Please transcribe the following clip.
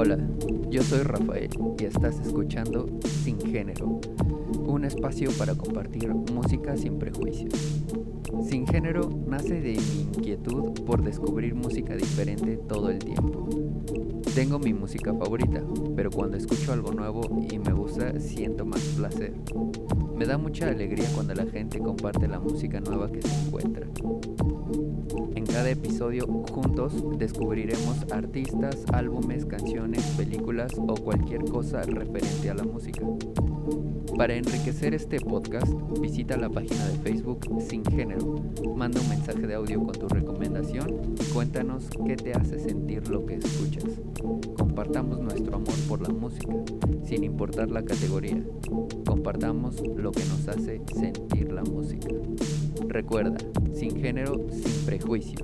Yo soy Rafael y estás escuchando Sin Género, un espacio para compartir música sin prejuicios. Sin Género nace de mi inquietud por descubrir música diferente todo el tiempo. Tengo mi música favorita, pero cuando escucho algo nuevo y me gusta siento más placer. Me da mucha alegría cuando la gente comparte la música nueva que se encuentra. Cada episodio juntos descubriremos artistas, álbumes, canciones, películas o cualquier cosa referente a la música. Para enriquecer este podcast, visita la página de Facebook Sin Género, manda un mensaje de audio con tu recomendación y cuéntanos qué te hace sentir lo que escuchas. Compartamos nuestro amor por la música, sin importar la categoría. Compartamos lo que nos hace sentir la música. Recuerda, sin género, sin prejuicios.